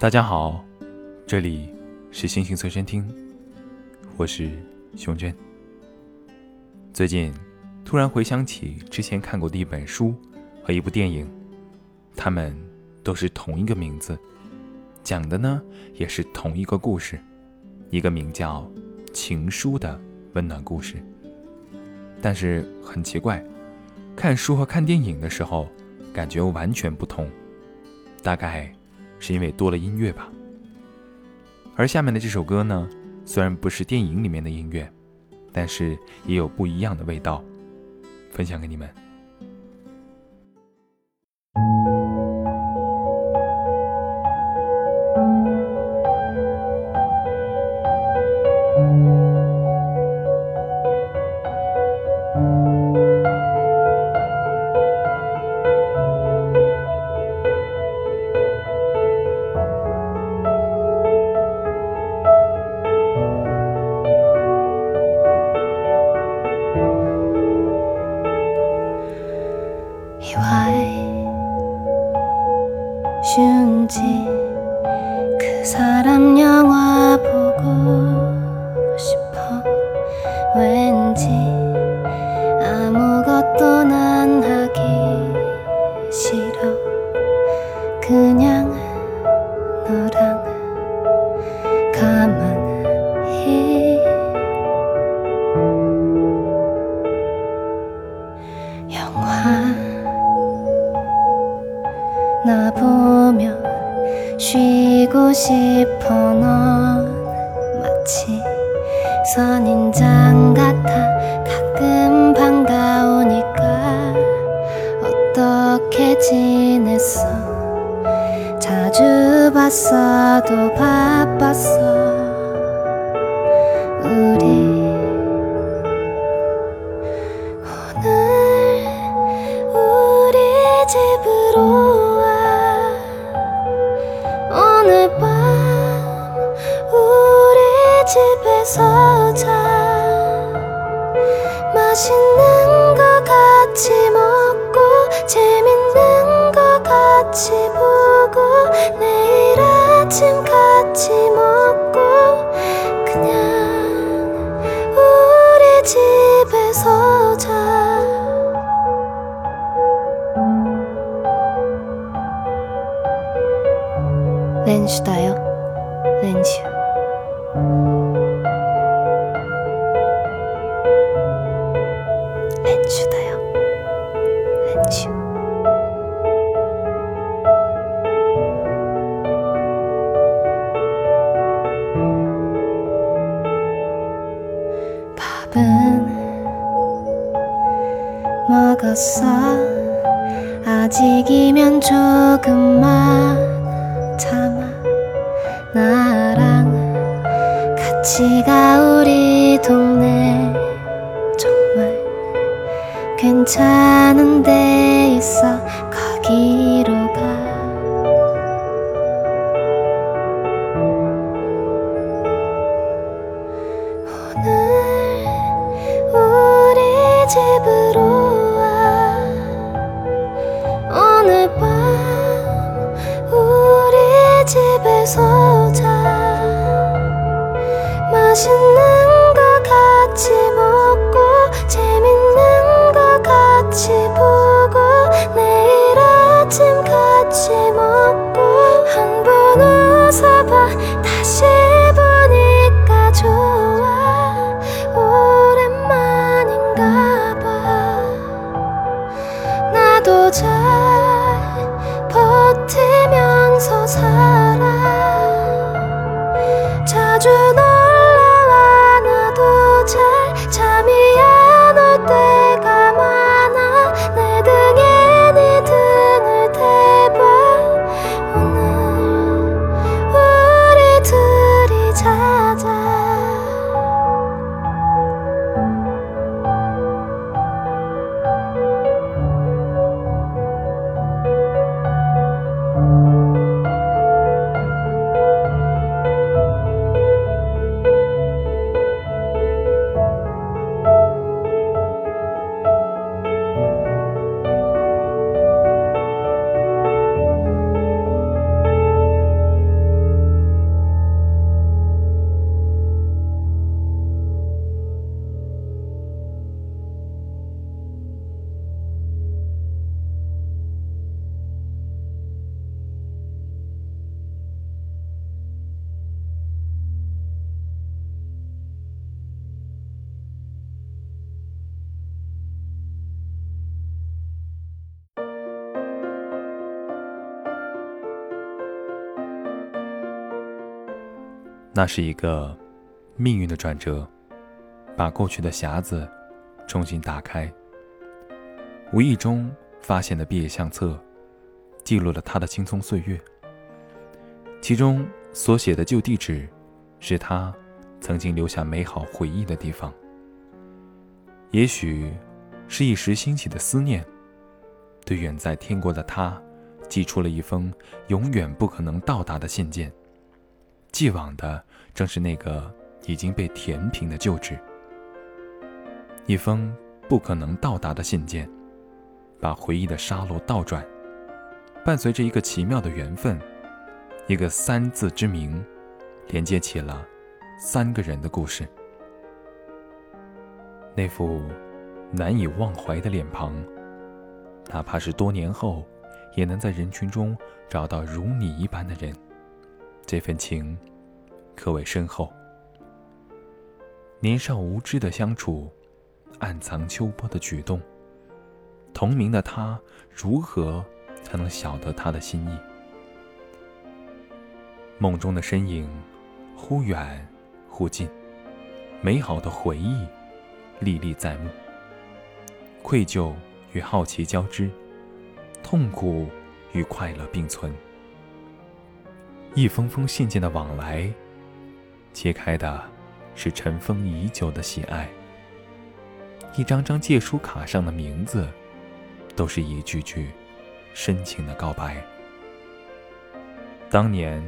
大家好，这里是星星随身听，我是熊娟。最近突然回想起之前看过的一本书和一部电影，他们都是同一个名字，讲的呢也是同一个故事，一个名叫《情书》的温暖故事。但是很奇怪，看书和看电影的时候感觉完全不同，大概。是因为多了音乐吧。而下面的这首歌呢，虽然不是电影里面的音乐，但是也有不一样的味道，分享给你们。 사람 영화 보고 싶어 넌 마치 선인장 같아. 가끔 반가우니까 어떻게 지냈어? 자주 봤어도 바빴어. 우리 오늘 우리 집으 같이 보고 내일 아침 같이 먹고 그냥 우리 집에서 자. 렌슈다요? 렌슈 먹었어. 아직이면 조금만 참아. 나랑 같이 가 우리 동네. 정말 괜찮은 데 있어. 거기로 집에서 자. 맛있는 거 같이 먹고 재밌는 거 같이 보고 내일 아침 같이 먹 자주 놀러와 나도 잘 잠이 안 올 때 那是一个命运的转折，把过去的匣子重新打开。无意中发现的毕业相册，记录了他的青葱岁月。其中所写的旧地址，是他曾经留下美好回忆的地方。也许是一时兴起的思念，对远在天国的他，寄出了一封永远不可能到达的信件。寄往的正是那个已经被填平的旧址。一封不可能到达的信件，把回忆的沙漏倒转，伴随着一个奇妙的缘分，一个三字之名，连接起了三个人的故事。那副难以忘怀的脸庞，哪怕是多年后，也能在人群中找到如你一般的人。这份情，可谓深厚。年少无知的相处，暗藏秋波的举动。同名的他，如何才能晓得他的心意？梦中的身影，忽远忽近，美好的回忆。历历在目，愧疚与好奇交织，痛苦与快乐并存。一封封信件的往来，揭开的是尘封已久的喜爱；一张张借书卡上的名字，都是一句句深情的告白。当年，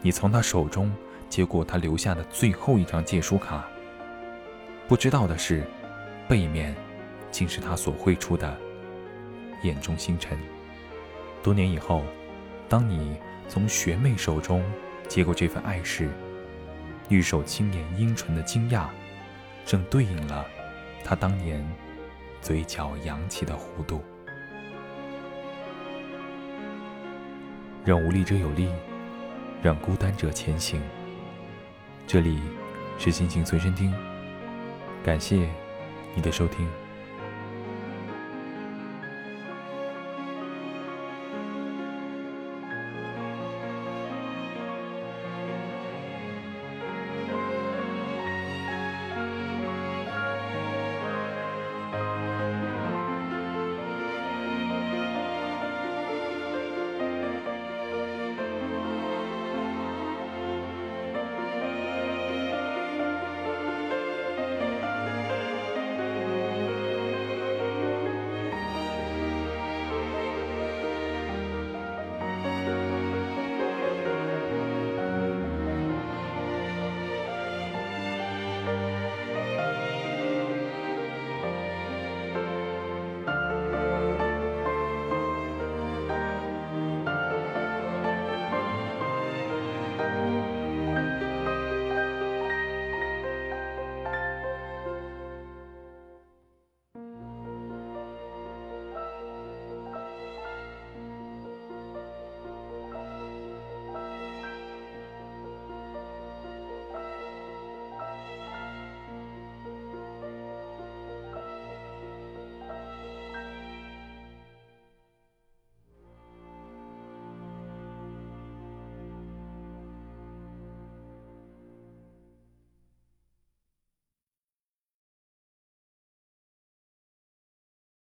你从他手中接过他留下的最后一张借书卡。不知道的是，背面竟是他所绘出的眼中星辰。多年以后，当你从学妹手中接过这份爱时，玉手轻捻樱唇的惊讶，正对应了他当年嘴角扬起的弧度。让无力者有力，让孤单者前行。这里是心情随身听。感谢你的收听。